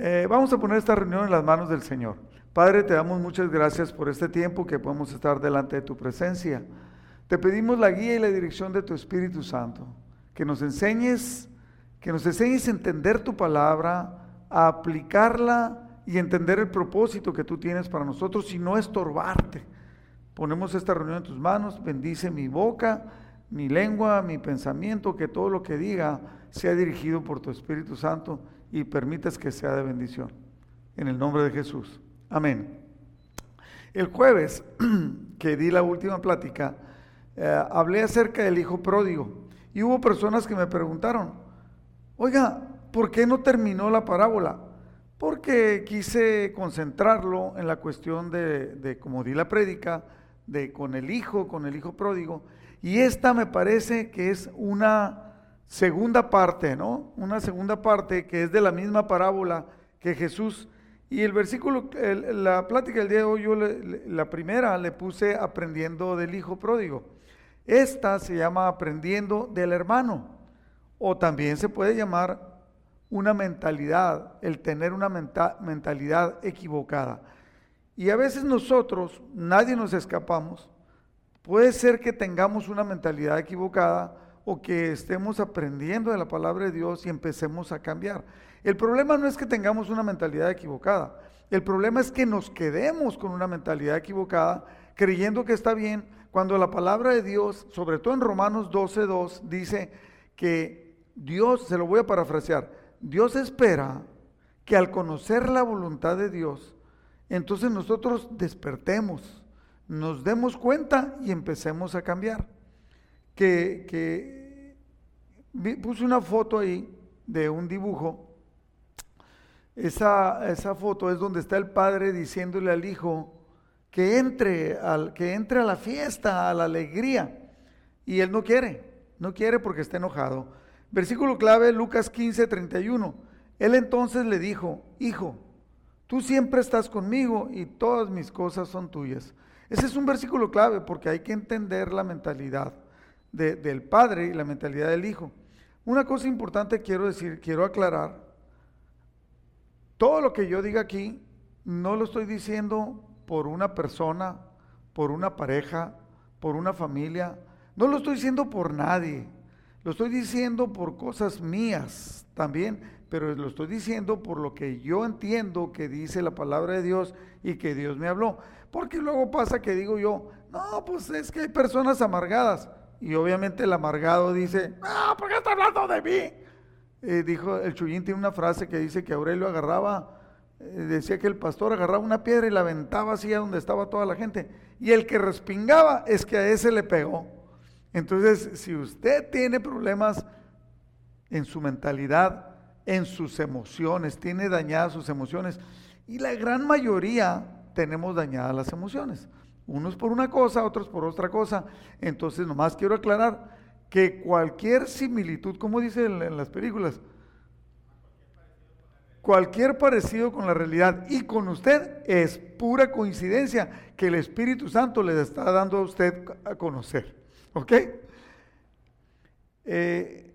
Eh, vamos a poner esta reunión en las manos del Señor. Padre, te damos muchas gracias por este tiempo que podemos estar delante de tu presencia. Te pedimos la guía y la dirección de tu Espíritu Santo, que nos enseñes, que nos enseñes a entender tu palabra, a aplicarla y entender el propósito que tú tienes para nosotros y no estorbarte. Ponemos esta reunión en tus manos, bendice mi boca, mi lengua, mi pensamiento, que todo lo que diga sea dirigido por tu Espíritu Santo y permitas que sea de bendición. En el nombre de Jesús. Amén. El jueves que di la última plática, eh, hablé acerca del hijo pródigo y hubo personas que me preguntaron, oiga, ¿por qué no terminó la parábola? porque quise concentrarlo en la cuestión de, como di la prédica, de con el hijo, con el hijo pródigo. Y esta me parece que es una segunda parte, ¿no? Una segunda parte que es de la misma parábola que Jesús. Y el versículo, la plática del día de hoy, yo la primera le puse aprendiendo del hijo pródigo. Esta se llama aprendiendo del hermano. O también se puede llamar una mentalidad, el tener una mentalidad equivocada. Y a veces nosotros, nadie nos escapamos, puede ser que tengamos una mentalidad equivocada o que estemos aprendiendo de la palabra de Dios y empecemos a cambiar. El problema no es que tengamos una mentalidad equivocada, el problema es que nos quedemos con una mentalidad equivocada creyendo que está bien cuando la palabra de Dios, sobre todo en Romanos 12.2, dice que Dios, se lo voy a parafrasear, Dios espera que al conocer la voluntad de Dios, entonces nosotros despertemos, nos demos cuenta y empecemos a cambiar. Que, puse una foto ahí de un dibujo. Esa, esa foto es donde está el padre diciéndole al hijo que entre, al, que entre a la fiesta, a la alegría. Y él no quiere, no quiere porque está enojado. Versículo clave, Lucas 15, 31. Él entonces le dijo, hijo, tú siempre estás conmigo y todas mis cosas son tuyas. Ese es un versículo clave porque hay que entender la mentalidad del padre y la mentalidad del hijo. Una cosa importante quiero decir, quiero aclarar, todo lo que yo diga aquí no lo estoy diciendo por una persona, por una pareja, por una familia, no lo estoy diciendo por nadie. Lo estoy diciendo por cosas mías también, pero lo estoy diciendo por lo que yo entiendo que dice la palabra de Dios y que Dios me habló. Porque luego pasa que digo yo, no, pues es que hay personas amargadas. Y obviamente el amargado dice, no, ¿por qué está hablando de mí? Dijo, el Chuyín tiene una frase que dice que Aurelio agarraba, eh, decía que el pastor agarraba una piedra y la aventaba así a donde estaba toda la gente. Y el que respingaba es que a ese le pegó. Entonces, si usted tiene problemas en su mentalidad, en sus emociones, tiene dañadas sus emociones, y la gran mayoría tenemos dañadas las emociones. Unos por una cosa, otros por otra cosa. Entonces, nomás quiero aclarar que cualquier similitud, como dice en, las películas, cualquier parecido con la realidad y con usted es pura coincidencia que el Espíritu Santo le está dando a usted a conocer. ¿Ok? Eh,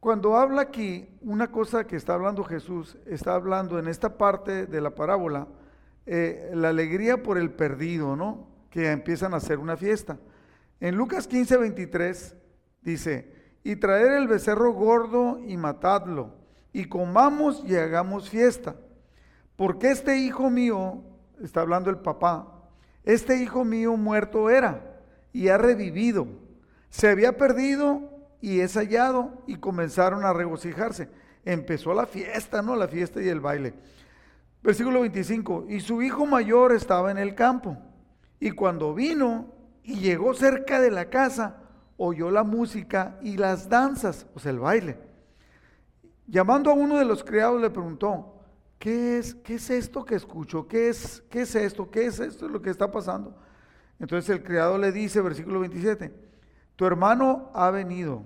cuando habla aquí, una cosa que está hablando Jesús, está hablando en esta parte de la parábola, eh, la alegría por el perdido, ¿no? Que empiezan a hacer una fiesta. En Lucas 15, 23 dice, y traer el becerro gordo y matadlo, y comamos y hagamos fiesta. Porque este hijo mío, está hablando el papá, este hijo mío muerto era y ha revivido. Se había perdido y es hallado y comenzaron a regocijarse. Empezó la fiesta, ¿no? La fiesta y el baile. Versículo 25. Y su hijo mayor estaba en el campo. Y cuando vino y llegó cerca de la casa, oyó la música y las danzas, o sea, el baile. Llamando a uno de los criados le preguntó, ¿qué es, qué es esto que escucho? ¿Qué es, ¿Qué es esto? ¿Qué es esto lo que está pasando? Entonces el criado le dice, versículo 27, tu hermano ha venido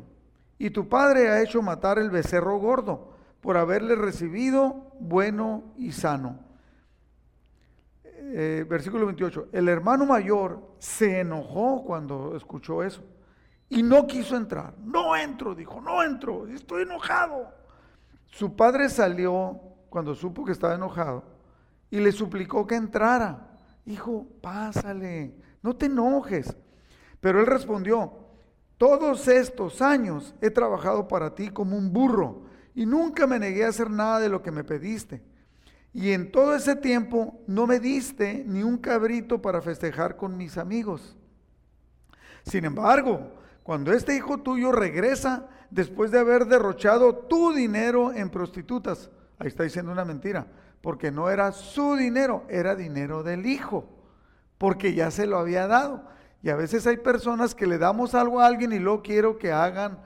y tu padre ha hecho matar el becerro gordo por haberle recibido bueno y sano. Eh, versículo 28, el hermano mayor se enojó cuando escuchó eso y no quiso entrar. No entro, dijo, no entro, estoy enojado. Su padre salió cuando supo que estaba enojado y le suplicó que entrara. Hijo, pásale, no te enojes. Pero él respondió, todos estos años he trabajado para ti como un burro y nunca me negué a hacer nada de lo que me pediste. Y en todo ese tiempo no me diste ni un cabrito para festejar con mis amigos. Sin embargo, cuando este hijo tuyo regresa después de haber derrochado tu dinero en prostitutas, ahí está diciendo una mentira, porque no era su dinero, era dinero del hijo, porque ya se lo había dado. Y a veces hay personas que le damos algo a alguien y luego quiero que hagan,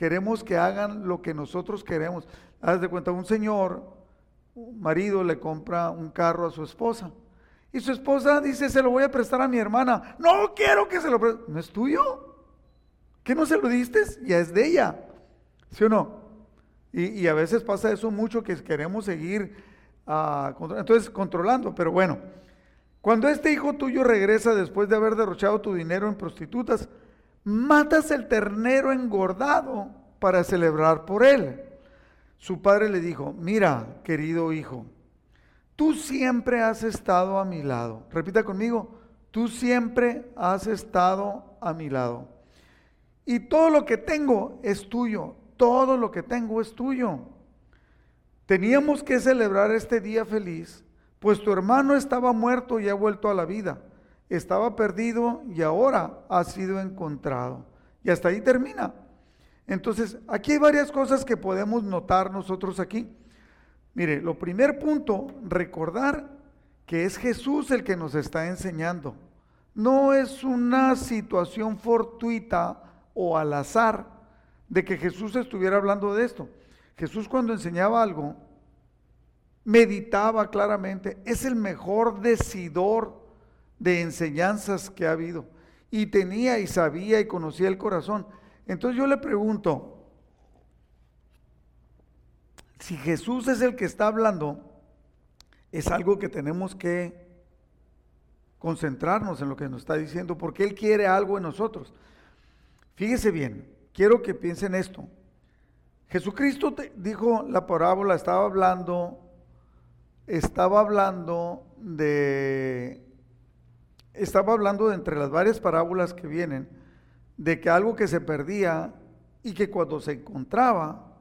queremos que hagan lo que nosotros queremos. Haz de cuenta, un señor, un marido le compra un carro a su esposa. Y su esposa dice, se lo voy a prestar a mi hermana. No quiero que se lo preste. ¿No es tuyo? ¿Qué no se lo diste? Ya es de ella. ¿Sí o no? Y, a veces pasa eso mucho que queremos seguir uh, entonces controlando. Pero bueno, cuando este hijo tuyo regresa después de haber derrochado tu dinero en prostitutas, matas el ternero engordado para celebrar por él. Su padre le dijo, mira, querido hijo, tú siempre has estado a mi lado. Repita conmigo, tú siempre has estado a mi lado. Y todo lo que tengo es tuyo, todo lo que tengo es tuyo. Teníamos que celebrar este día feliz pues tu hermano estaba muerto y ha vuelto a la vida, estaba perdido y ahora ha sido encontrado. Y hasta ahí termina. Entonces, aquí hay varias cosas que podemos notar nosotros aquí. Mire, lo primer punto, recordar que es Jesús el que nos está enseñando. No es una situación fortuita o al azar de que Jesús estuviera hablando de esto. Jesús cuando enseñaba algo, meditaba claramente, es el mejor decidor de enseñanzas que ha habido. Y tenía y sabía y conocía el corazón. Entonces yo le pregunto, si Jesús es el que está hablando, es algo que tenemos que concentrarnos en lo que nos está diciendo, porque Él quiere algo en nosotros. Fíjese bien, quiero que piensen esto. Jesucristo dijo la parábola, estaba hablando estaba hablando de, estaba hablando de entre las varias parábolas que vienen, de que algo que se perdía y que cuando se encontraba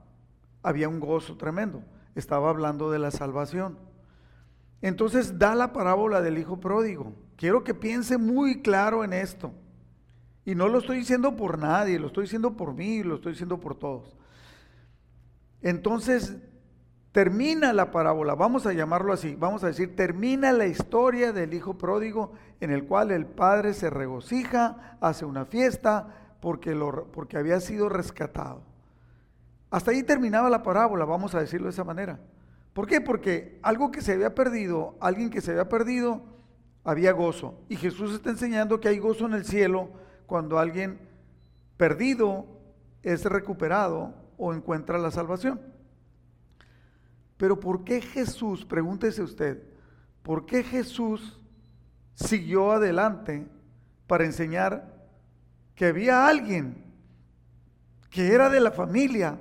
había un gozo tremendo. Estaba hablando de la salvación. Entonces da la parábola del hijo pródigo. Quiero que piense muy claro en esto. Y no lo estoy diciendo por nadie, lo estoy diciendo por mí, lo estoy diciendo por todos. Entonces termina la parábola, vamos a llamarlo así, vamos a decir, termina la historia del hijo pródigo en el cual el padre se regocija, hace una fiesta porque, lo, porque había sido rescatado. Hasta ahí terminaba la parábola, vamos a decirlo de esa manera. ¿Por qué? Porque algo que se había perdido, alguien que se había perdido, había gozo. Y Jesús está enseñando que hay gozo en el cielo cuando alguien perdido es recuperado o encuentra la salvación. Pero ¿por qué Jesús, pregúntese usted, ¿por qué Jesús siguió adelante para enseñar que había alguien que era de la familia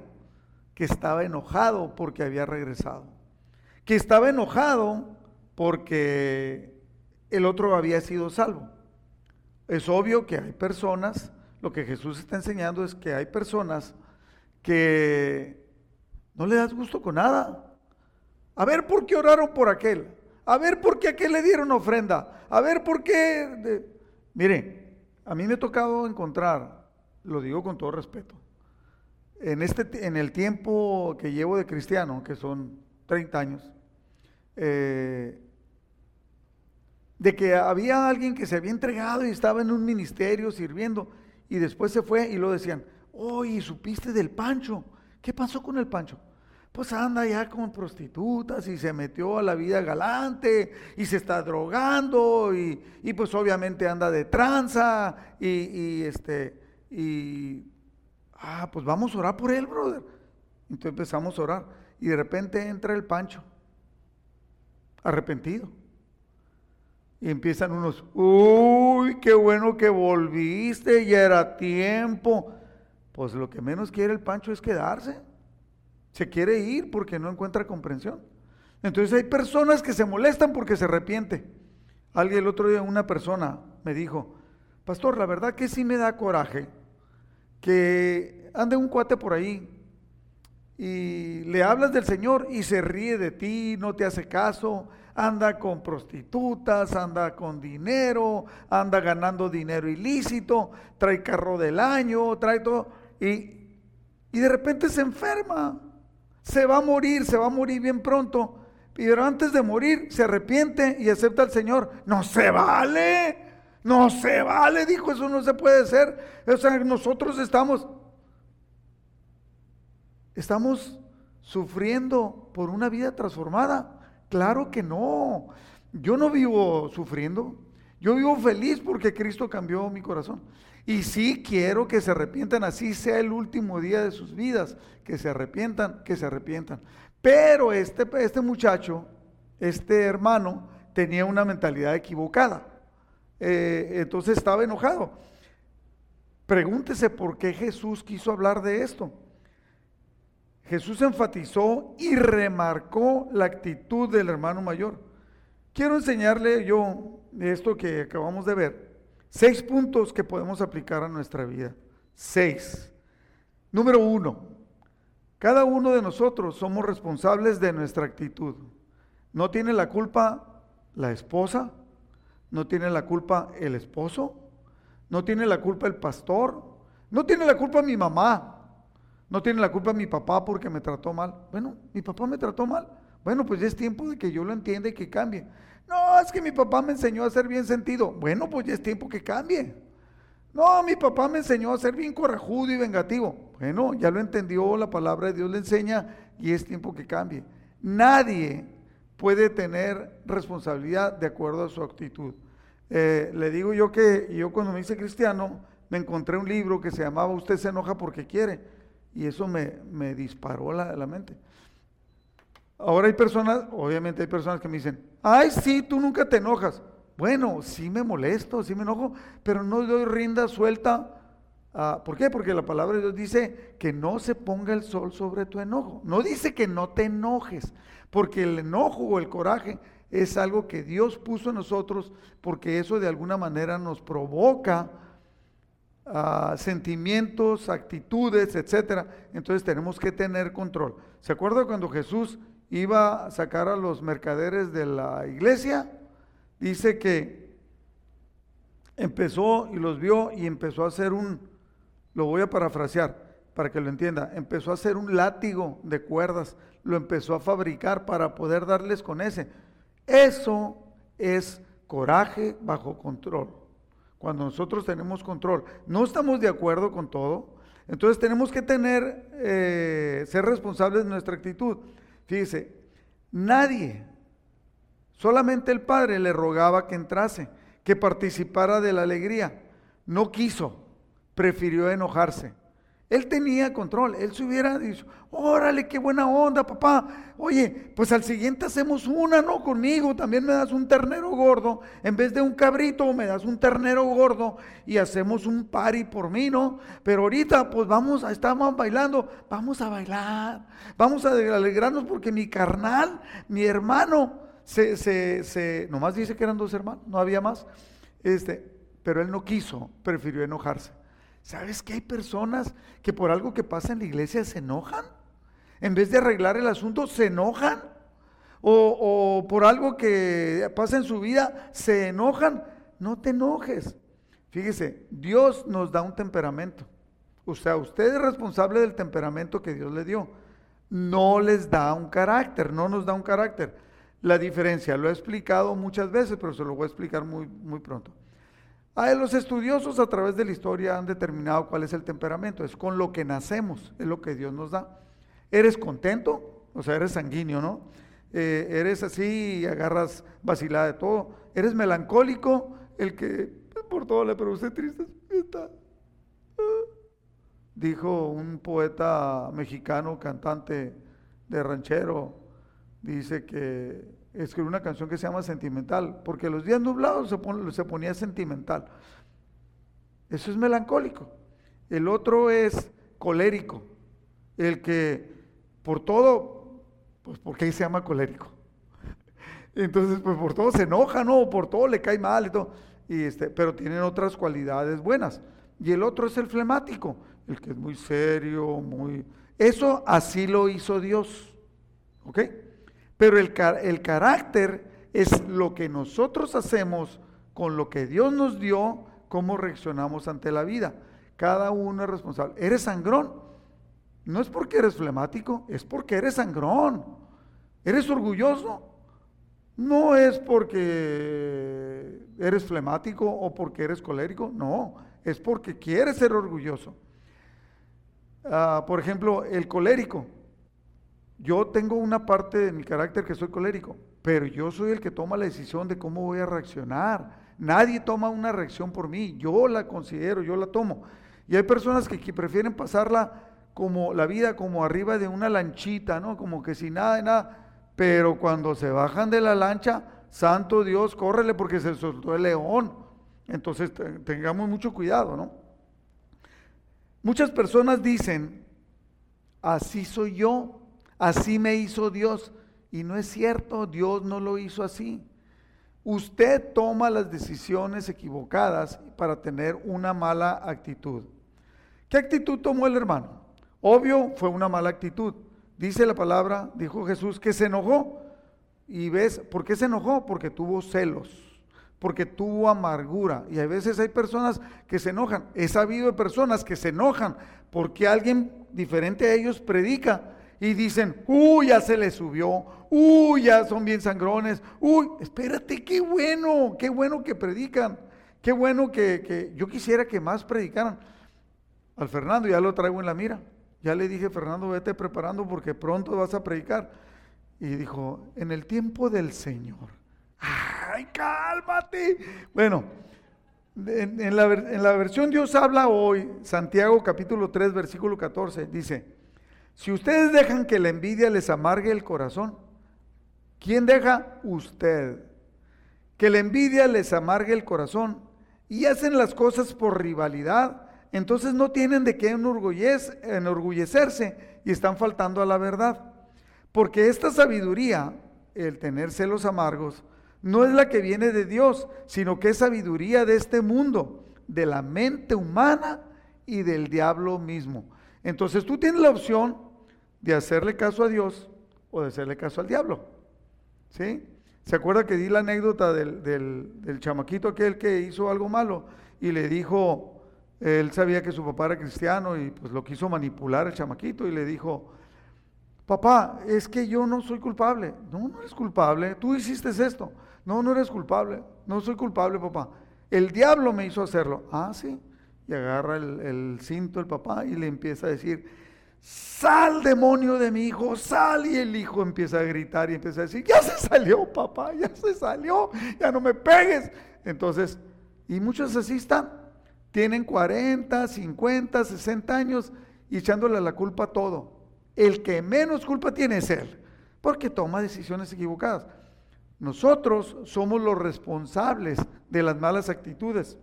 que estaba enojado porque había regresado? Que estaba enojado porque el otro había sido salvo. Es obvio que hay personas, lo que Jesús está enseñando es que hay personas que no le das gusto con nada. A ver por qué oraron por aquel. A ver por qué aquel le dieron ofrenda. A ver por qué... Mire, a mí me ha tocado encontrar, lo digo con todo respeto, en, este, en el tiempo que llevo de cristiano, que son 30 años, eh, de que había alguien que se había entregado y estaba en un ministerio sirviendo y después se fue y lo decían, oye, ¿supiste del Pancho? ¿Qué pasó con el Pancho? Pues anda ya con prostitutas y se metió a la vida galante y se está drogando y, pues obviamente anda de tranza y, este, y, ah, pues vamos a orar por él, brother. Entonces empezamos a orar y de repente entra el Pancho, arrepentido. Y empiezan unos, uy, qué bueno que volviste, ya era tiempo. Pues lo que menos quiere el Pancho es quedarse. Se quiere ir porque no encuentra comprensión. Entonces hay personas que se molestan porque se arrepiente. Alguien el otro día, una persona me dijo, pastor, la verdad que sí me da coraje que ande un cuate por ahí y le hablas del Señor y se ríe de ti, no te hace caso, anda con prostitutas, anda con dinero, anda ganando dinero ilícito, trae carro del año, trae todo, y, y de repente se enferma, se va a morir, se va a morir bien pronto, pero antes de morir se arrepiente y acepta al Señor. No se vale, no se vale, dijo, eso no se puede ser. O sea, nosotros estamos, estamos sufriendo por una vida transformada. Claro que no. Yo no vivo sufriendo. Yo vivo feliz porque Cristo cambió mi corazón. Y sí quiero que se arrepientan, así sea el último día de sus vidas, que se arrepientan, que se arrepientan. Pero este, este muchacho, este hermano, tenía una mentalidad equivocada. Eh, entonces estaba enojado. Pregúntese por qué Jesús quiso hablar de esto. Jesús enfatizó y remarcó la actitud del hermano mayor. Quiero enseñarle yo esto que acabamos de ver. Seis puntos que podemos aplicar a nuestra vida. Seis. Número uno, cada uno de nosotros somos responsables de nuestra actitud. No tiene la culpa la esposa, no tiene la culpa el esposo, no tiene la culpa el pastor, no tiene la culpa mi mamá, no tiene la culpa mi papá porque me trató mal. Bueno, mi papá me trató mal. Bueno, pues ya es tiempo de que yo lo entienda y que cambie. No, es que mi papá me enseñó a ser bien sentido. Bueno, pues ya es tiempo que cambie. No, mi papá me enseñó a ser bien corajudo y vengativo. Bueno, ya lo entendió, la palabra de Dios le enseña y es tiempo que cambie. Nadie puede tener responsabilidad de acuerdo a su actitud. Eh, le digo yo que yo cuando me hice cristiano me encontré un libro que se llamaba Usted se enoja porque quiere y eso me, disparó la, la mente. Ahora hay personas, obviamente hay personas que me dicen, ay, sí, tú nunca te enojas. Bueno, sí me molesto, sí me enojo, pero no doy rinda suelta. ¿Por qué? Porque la palabra de Dios dice que no se ponga el sol sobre tu enojo. No dice que no te enojes, porque el enojo o el coraje es algo que Dios puso en nosotros, porque eso de alguna manera nos provoca sentimientos, actitudes, etcétera. Entonces tenemos que tener control. ¿Se acuerda cuando Jesús iba a sacar a los mercaderes de la iglesia? Dice que empezó y los vio y empezó a hacer un, lo voy a parafrasear para que lo entienda, empezó a hacer un látigo de cuerdas, lo empezó a fabricar para poder darles con ese. Eso es coraje bajo control cuando nosotros tenemos control, no estamos de acuerdo con todo, entonces tenemos que tener, eh, ser responsables de nuestra actitud. Fíjese, nadie, solamente el Padre le rogaba que entrase, que participara de la alegría. No quiso, prefirió enojarse. Él tenía control, él se hubiera dicho, órale, qué buena onda, papá. Oye, pues al siguiente hacemos una, ¿no? Conmigo, también me das un ternero gordo, en vez de un cabrito, me das un ternero gordo y hacemos un party por mí, ¿no? Pero ahorita, pues vamos, estamos bailando, vamos a bailar, vamos a alegrarnos porque mi carnal, mi hermano, se, se, se, nomás dice que eran dos hermanos, no había más, este, pero él no quiso, prefirió enojarse. ¿Sabes que hay personas que por algo que pasa en la iglesia se enojan? En vez de arreglar el asunto, se enojan. O, por algo que pasa en su vida, se enojan. No te enojes. Fíjese, Dios nos da un temperamento. O sea, usted es responsable del temperamento que Dios le dio. No les da un carácter, no nos da un carácter. La diferencia, lo he explicado muchas veces, pero se lo voy a explicar muy, muy pronto. Ah, los estudiosos a través de la historia han determinado cuál es el temperamento. Es con lo que nacemos, es lo que Dios nos da. ¿Eres contento? O sea, eres sanguíneo, ¿no? Eh, eres así y agarras vacilada de todo. ¿Eres melancólico? El que por todo le produce triste. Está. Dijo un poeta mexicano, cantante de ranchero, dice que escribió una canción que se llama Sentimental, porque los días nublados se, se ponía sentimental. Eso es melancólico. El otro es colérico, el que por todo, pues porque se llama colérico. Entonces, pues por todo se enoja, ¿no? Por todo le cae mal y todo. Y este, pero tienen otras cualidades buenas. Y el otro es el flemático, el que es muy serio, muy... Eso así lo hizo Dios. ¿Ok? Pero el, el carácter es lo que nosotros hacemos con lo que Dios nos dio, cómo reaccionamos ante la vida. Cada uno es responsable. ¿Eres sangrón? No es porque eres flemático, es porque eres sangrón. ¿Eres orgulloso? No es porque eres flemático o porque eres colérico, no, es porque quieres ser orgulloso. Ah, por ejemplo, el colérico. Yo tengo una parte de mi carácter que soy colérico, pero yo soy el que toma la decisión de cómo voy a reaccionar. Nadie toma una reacción por mí, yo la considero, yo la tomo. Y hay personas que, prefieren pasarla como la vida como arriba de una lanchita, ¿no? Como que sin nada de nada pero cuando se bajan de la lancha, santo Dios, córrele porque se soltó el león. Entonces tengamos mucho cuidado, ¿no? Muchas personas dicen, así soy yo, así me hizo Dios. Y no es cierto, Dios no lo hizo así. Usted toma las decisiones equivocadas para tener una mala actitud. ¿Qué actitud tomó el hermano? Obvio, fue una mala actitud. Dice la palabra, dijo Jesús, que se enojó. Y ves, ¿por qué se enojó? Porque tuvo celos, porque tuvo amargura. Y a veces hay personas que se enojan. He sabido de personas que se enojan porque alguien diferente a ellos predica y dicen, uy, ya se le subió, uy, ya son bien sangrones, uy, espérate, qué bueno, qué bueno que predican, qué bueno que, que yo quisiera que más predicaran. Al Fernando ya lo traigo en la mira. Ya le dije, Fernando, vete preparando porque pronto vas a predicar. Y dijo, en el tiempo del Señor. ¡Ay, cálmate! Bueno, en, la, en la versión Dios habla hoy, Santiago capítulo 3, versículo 14, dice, si ustedes dejan que la envidia les amargue el corazón, ¿quién deja? Usted. Que la envidia les amargue el corazón y hacen las cosas por rivalidad entonces no tienen de qué enorgullecerse y están faltando a la verdad. Porque esta sabiduría, el tener celos amargos, no es la que viene de Dios, sino que es sabiduría de este mundo, de la mente humana y del diablo mismo. Entonces tú tienes la opción de hacerle caso a Dios o de hacerle caso al diablo. ¿Sí? ¿Se acuerda que di la anécdota del, del chamaquito aquel que hizo algo malo y le dijo, él sabía que su papá era cristiano y pues lo quiso manipular el chamaquito y le dijo, papá, es que yo no soy culpable. No, no eres culpable. Tú hiciste esto. No, no eres culpable. No soy culpable, papá. El diablo me hizo hacerlo. Ah, sí. Y agarra el, el cinto el papá y le empieza a decir, sal demonio de mi hijo, sal. Y el hijo empieza a gritar y empieza a decir, ya se salió, papá, ya se salió, ya no me pegues. Entonces, y muchos así están tienen 40, 50, 60 años y echándole la culpa a todo. El que menos culpa tiene es él, porque toma decisiones equivocadas. Nosotros somos los responsables de las malas actitudes.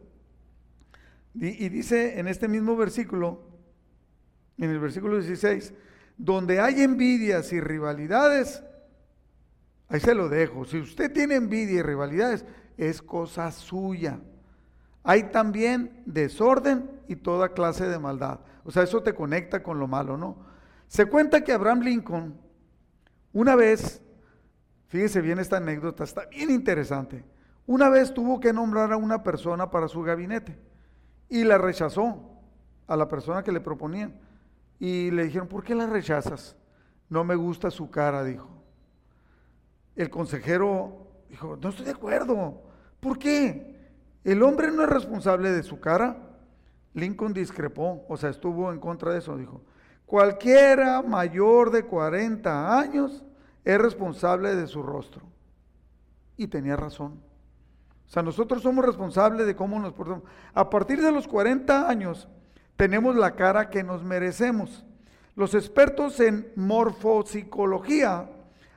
Y, dice en este mismo versículo, en el versículo 16, donde hay envidias y rivalidades, ahí se lo dejo. Si usted tiene envidia y rivalidades, es cosa suya hay también desorden y toda clase de maldad. O sea, eso te conecta con lo malo, ¿no? Se cuenta que Abraham Lincoln, una vez, fíjese bien esta anécdota, está bien interesante. Una vez tuvo que nombrar a una persona para su gabinete y la rechazó a la persona que le proponían. Y le dijeron, ¿por qué la rechazas? No me gusta su cara, dijo. El consejero dijo, no estoy de acuerdo. ¿Por qué? El hombre no es responsable de su cara. Lincoln discrepó, o sea, estuvo en contra de eso. Dijo, cualquiera mayor de 40 años es responsable de su rostro. Y tenía razón. O sea, nosotros somos responsables de cómo nos portamos. A partir de los 40 años tenemos la cara que nos merecemos. Los expertos en morfopsicología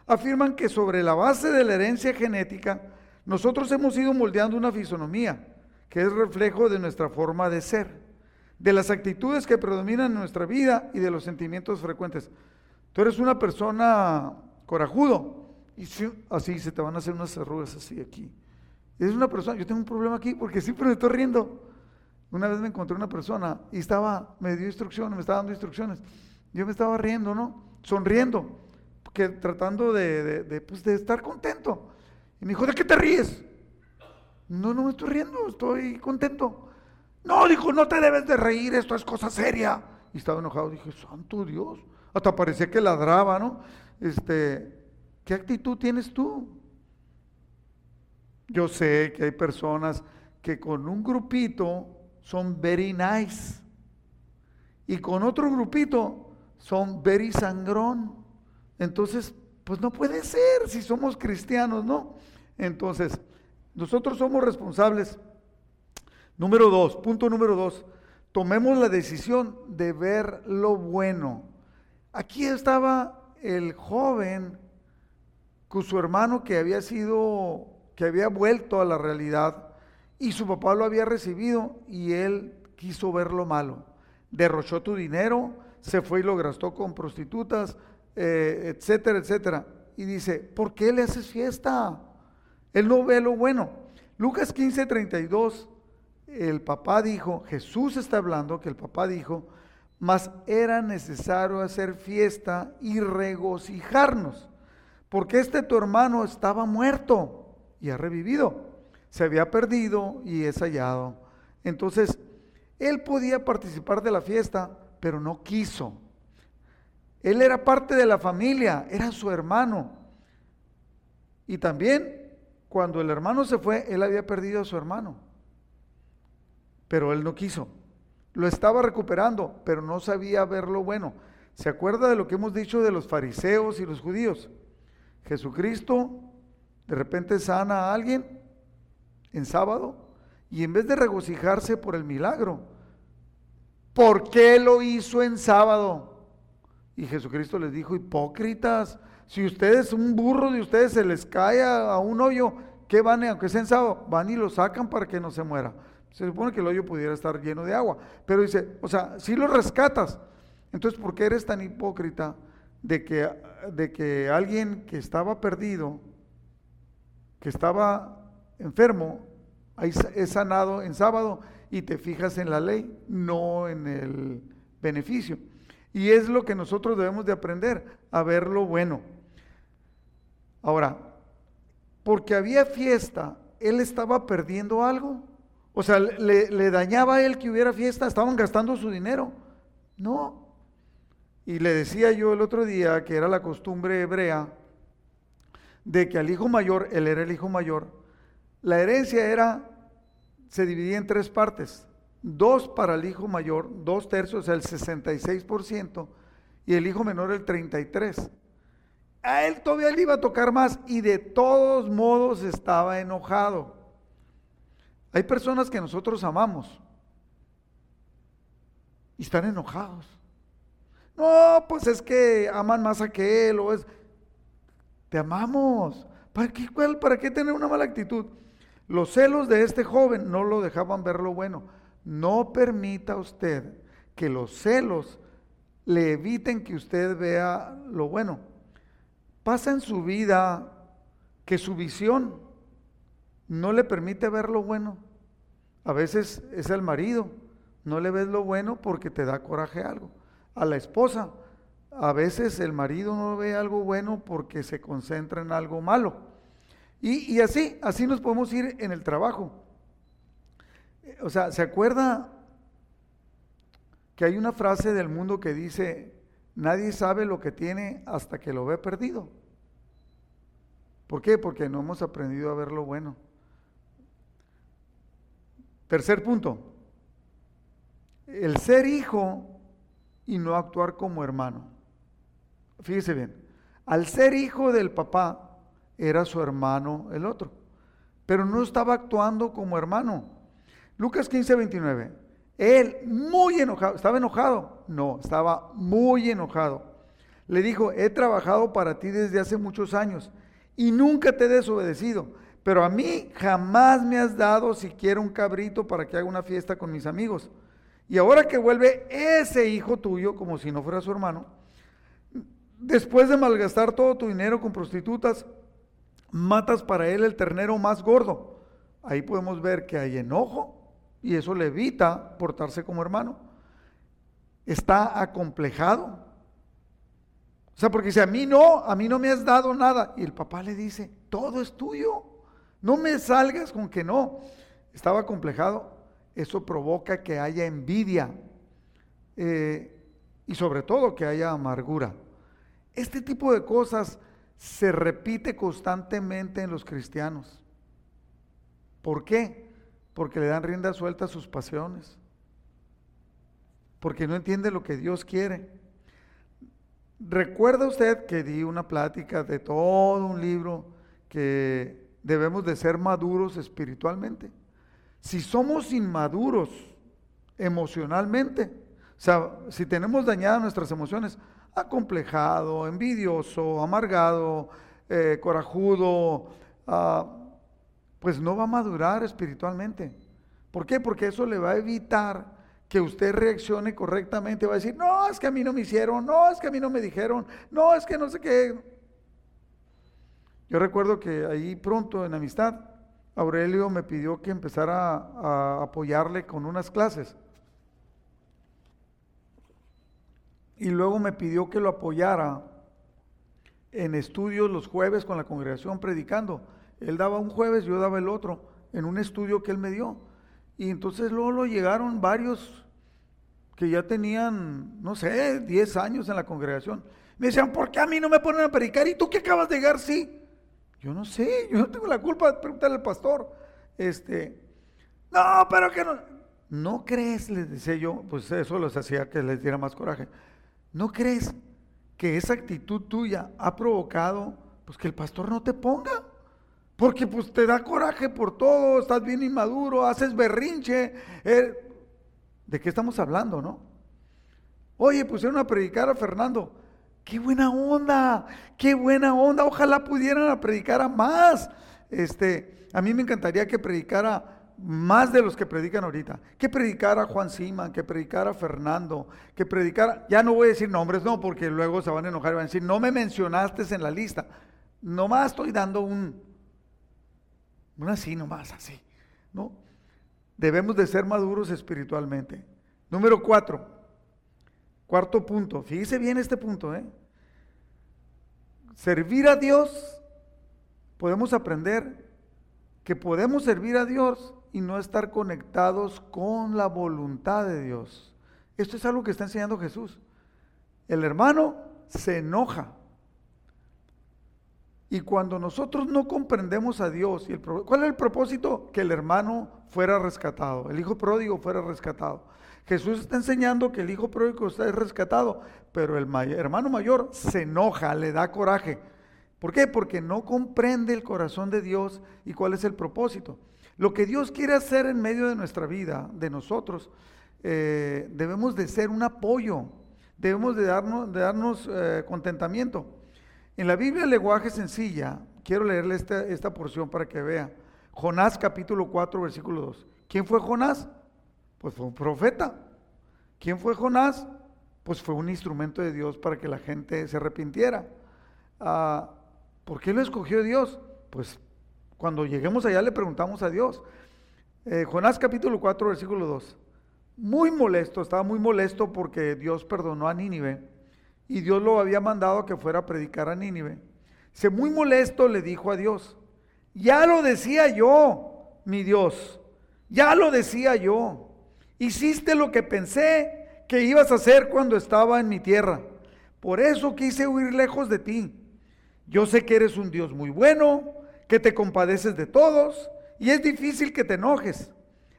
afirman que sobre la base de la herencia genética, nosotros hemos ido moldeando una fisonomía que es reflejo de nuestra forma de ser, de las actitudes que predominan en nuestra vida y de los sentimientos frecuentes. Tú eres una persona corajudo Y así se te van a hacer unas arrugas así aquí. Es una persona, yo tengo un problema aquí porque siempre me estoy riendo. Una vez me encontré una persona y estaba, me dio instrucciones, me estaba dando instrucciones. Yo me estaba riendo, ¿no? Sonriendo, porque tratando de, de, pues, de estar contento. Y me dijo, ¿de qué te ríes? No, no me estoy riendo, estoy contento. No, dijo, no te debes de reír, esto es cosa seria. Y estaba enojado, dije, santo Dios. Hasta parecía que ladraba, ¿no? Este, ¿qué actitud tienes tú? Yo sé que hay personas que con un grupito son very nice y con otro grupito son very sangrón. Entonces, pues no puede ser si somos cristianos, ¿no? Entonces, nosotros somos responsables. Número dos, punto número dos, tomemos la decisión de ver lo bueno. Aquí estaba el joven con su hermano que había sido, que había vuelto a la realidad y su papá lo había recibido y él quiso ver lo malo. Derrochó tu dinero, se fue y lo gastó con prostitutas, eh, etcétera, etcétera. Y dice, ¿por qué le haces fiesta? Él no ve lo bueno. Lucas 15, 32, el papá dijo, Jesús está hablando, que el papá dijo, mas era necesario hacer fiesta y regocijarnos, porque este tu hermano estaba muerto y ha revivido, se había perdido y es hallado. Entonces, él podía participar de la fiesta, pero no quiso. Él era parte de la familia, era su hermano. Y también, cuando el hermano se fue, él había perdido a su hermano. Pero él no quiso. Lo estaba recuperando, pero no sabía ver lo bueno. ¿Se acuerda de lo que hemos dicho de los fariseos y los judíos? Jesucristo de repente sana a alguien en sábado y en vez de regocijarse por el milagro, ¿por qué lo hizo en sábado? Y Jesucristo les dijo, hipócritas, si ustedes, un burro de ustedes se les cae a, un hoyo, ¿qué van, aunque sea en sábado? Van y lo sacan para que no se muera. Se supone que el hoyo pudiera estar lleno de agua, pero dice, o sea, si lo rescatas, entonces ¿por qué eres tan hipócrita de que, de que alguien que estaba perdido, que estaba enfermo, es sanado en sábado y te fijas en la ley, no en el beneficio? Y es lo que nosotros debemos de aprender, a ver lo bueno. Ahora, porque había fiesta, él estaba perdiendo algo. O sea, le, dañaba a él que hubiera fiesta, estaban gastando su dinero. No. Y le decía yo el otro día que era la costumbre hebrea de que al hijo mayor, él era el hijo mayor, la herencia era, se dividía en tres partes dos para el hijo mayor, dos tercios, el 66%, y el hijo menor el 33%. A él todavía le iba a tocar más y de todos modos estaba enojado. Hay personas que nosotros amamos y están enojados. No, pues es que aman más a que él o es... Te amamos. ¿Para qué, ¿Para qué tener una mala actitud? Los celos de este joven no lo dejaban ver lo bueno. No permita usted que los celos le eviten que usted vea lo bueno. Pasa en su vida que su visión no le permite ver lo bueno. A veces es el marido, no le ves lo bueno porque te da coraje algo. A la esposa, a veces el marido no ve algo bueno porque se concentra en algo malo. Y, así, así nos podemos ir en el trabajo. O sea, ¿se acuerda que hay una frase del mundo que dice, nadie sabe lo que tiene hasta que lo ve perdido? ¿Por qué? Porque no hemos aprendido a ver lo bueno. Tercer punto, el ser hijo y no actuar como hermano. Fíjese bien, al ser hijo del papá era su hermano el otro, pero no estaba actuando como hermano. Lucas 15, 29. Él, muy enojado, ¿estaba enojado? No, estaba muy enojado. Le dijo, he trabajado para ti desde hace muchos años y nunca te he desobedecido, pero a mí jamás me has dado siquiera un cabrito para que haga una fiesta con mis amigos. Y ahora que vuelve ese hijo tuyo, como si no fuera su hermano, después de malgastar todo tu dinero con prostitutas, matas para él el ternero más gordo. Ahí podemos ver que hay enojo y eso le evita portarse como hermano. Está acomplejado. O sea, porque si a mí no, a mí no me has dado nada. Y el papá le dice, todo es tuyo. No me salgas con que no. Estaba acomplejado. Eso provoca que haya envidia. Eh, y sobre todo que haya amargura. Este tipo de cosas se repite constantemente en los cristianos. ¿Por qué? Porque le dan rienda suelta a sus pasiones. Porque no entiende lo que Dios quiere. ¿Recuerda usted que di una plática de todo un libro que debemos de ser maduros espiritualmente? Si somos inmaduros emocionalmente, o sea, si tenemos dañadas nuestras emociones, acomplejado, envidioso, amargado, eh, corajudo, ah, pues no va a madurar espiritualmente. ¿Por qué? Porque eso le va a evitar que usted reaccione correctamente. Va a decir, no, es que a mí no me hicieron, no, es que a mí no me dijeron, no, es que no sé qué. Yo recuerdo que ahí pronto en amistad, Aurelio me pidió que empezara a apoyarle con unas clases. Y luego me pidió que lo apoyara en estudios los jueves con la congregación predicando. Él daba un jueves, yo daba el otro, en un estudio que él me dio. Y entonces luego lo llegaron varios que ya tenían, no sé, 10 años en la congregación. Me decían, ¿por qué a mí no me ponen a predicar? ¿Y tú qué acabas de llegar? Sí. Yo no sé, yo no tengo la culpa de preguntarle al pastor. Este, no, pero que no. ¿No crees? Les decía yo, pues eso les hacía que les diera más coraje. ¿No crees que esa actitud tuya ha provocado pues que el pastor no te ponga? Porque pues te da coraje por todo, estás bien inmaduro, haces berrinche. Eh, ¿De qué estamos hablando, no? Oye, pusieron a predicar a Fernando. ¡Qué buena onda! ¡Qué buena onda! Ojalá pudieran predicar a más. Este, a mí me encantaría que predicara más de los que predican ahorita. Que predicara Juan Siman, que predicara Fernando, que predicara, ya no voy a decir nombres, no, porque luego se van a enojar y van a decir, no me mencionaste en la lista. Nomás estoy dando un, un así, nomás así, ¿no? Debemos de ser maduros espiritualmente. Número cuatro, cuarto punto, fíjese bien este punto, ¿eh? Servir a Dios, podemos aprender que podemos servir a Dios y no estar conectados con la voluntad de Dios. Esto es algo que está enseñando Jesús. El hermano se enoja. Y cuando nosotros no comprendemos a Dios, y el, ¿cuál es el propósito? Que el hermano fuera rescatado, el hijo pródigo fuera rescatado. Jesús está enseñando que el hijo pródigo está rescatado, pero el hermano mayor se enoja, le da coraje. ¿Por qué? Porque no comprende el corazón de Dios y cuál es el propósito. Lo que Dios quiere hacer en medio de nuestra vida, de nosotros, eh, debemos de ser un apoyo, debemos de darnos, de darnos eh, contentamiento. En la Biblia, el lenguaje sencilla, quiero leerle esta, esta porción para que vea. Jonás capítulo 4, versículo 2. ¿Quién fue Jonás? Pues fue un profeta. ¿Quién fue Jonás? Pues fue un instrumento de Dios para que la gente se arrepintiera. Ah, ¿Por qué lo escogió Dios? Pues cuando lleguemos allá le preguntamos a Dios. Eh, Jonás capítulo 4, versículo 2. Muy molesto, estaba muy molesto porque Dios perdonó a Nínive y Dios lo había mandado a que fuera a predicar a Nínive. Se muy molesto le dijo a Dios, ya lo decía yo, mi Dios, ya lo decía yo. Hiciste lo que pensé que ibas a hacer cuando estaba en mi tierra. Por eso quise huir lejos de ti. Yo sé que eres un Dios muy bueno, que te compadeces de todos y es difícil que te enojes.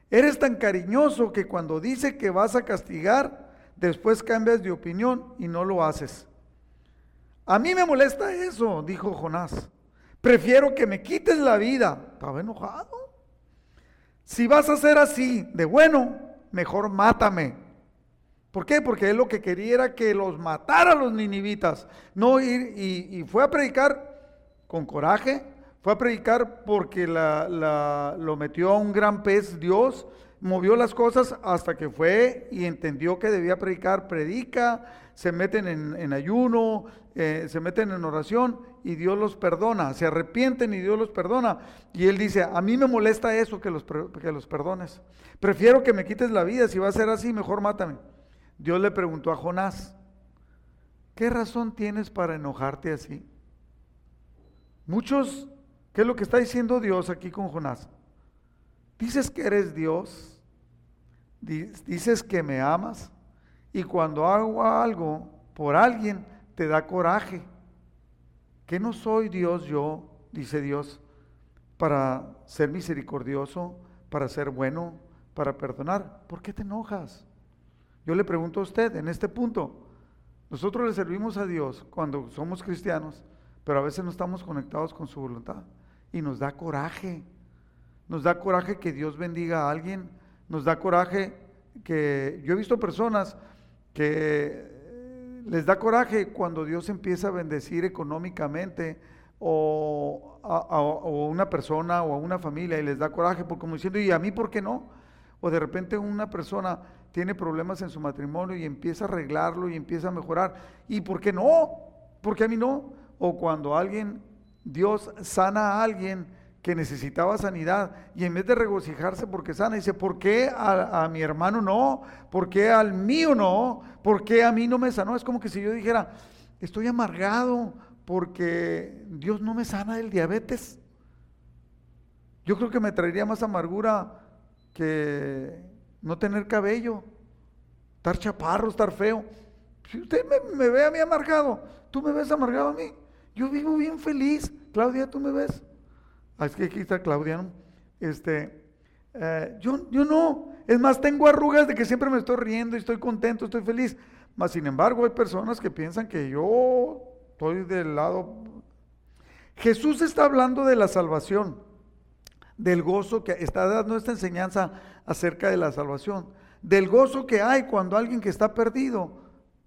Eres tan cariñoso que cuando dice que vas a castigar, después cambias de opinión y no lo haces. A mí me molesta eso, dijo Jonás. Prefiero que me quites la vida. Estaba enojado. Si vas a ser así, de bueno, mejor mátame. ¿Por qué? Porque él lo que quería era que los matara a los ninivitas. No ir y, y fue a predicar con coraje, fue a predicar porque lo metió a un gran pez Dios, movió las cosas hasta que fue y entendió que debía predicar, predica, se meten en, ayuno, eh, se meten en oración y Dios los perdona, se arrepienten y Dios los perdona. Y él dice, a mí me molesta eso que los, que los perdones. Prefiero que me quites la vida, si va a ser así, mejor mátame. Dios le preguntó a Jonás, ¿qué razón tienes para enojarte así? Muchos, ¿qué es lo que está diciendo Dios aquí con Jonás? Dices que eres Dios, dices que me amas y cuando hago algo por alguien te da coraje. ¿Que no soy Dios yo, dice Dios, para ser misericordioso, para ser bueno, para perdonar? ¿Por qué te enojas? Yo le pregunto a usted en este punto, nosotros le servimos a Dios cuando somos cristianos, pero a veces no estamos conectados con su voluntad y nos da coraje nos da coraje que Dios bendiga a alguien, nos da coraje que yo he visto personas que les da coraje cuando Dios empieza a bendecir económicamente o a, una persona o a una familia y les da coraje por como diciendo, ¿y a mí por qué no? O de repente una persona tiene problemas en su matrimonio y empieza a arreglarlo y empieza a mejorar. ¿Y por qué no? ¿Por qué a mí no? O cuando alguien, Dios sana a alguien que necesitaba sanidad y en vez de regocijarse porque sana, dice, ¿por qué a, mi hermano no? ¿Por qué al mío no? ¿Por qué a mí no me sanó? Es como que si yo dijera, estoy amargado porque Dios no me sana del diabetes. Yo creo que me traería más amargura que no tener cabello, estar chaparro, estar feo. Si usted me, me ve a mí amargado, tú me ves amargado a mí. Yo vivo bien feliz. Claudia, tú me ves. Ah, es que aquí está Claudia, Este, eh, yo, yo no, es más, tengo arrugas de que siempre me estoy riendo y estoy contento, estoy feliz. Mas, sin embargo, hay personas que piensan que yo estoy del lado... Jesús está hablando de la salvación, del gozo que está dando esta enseñanza acerca de la salvación, del gozo que hay cuando alguien que está perdido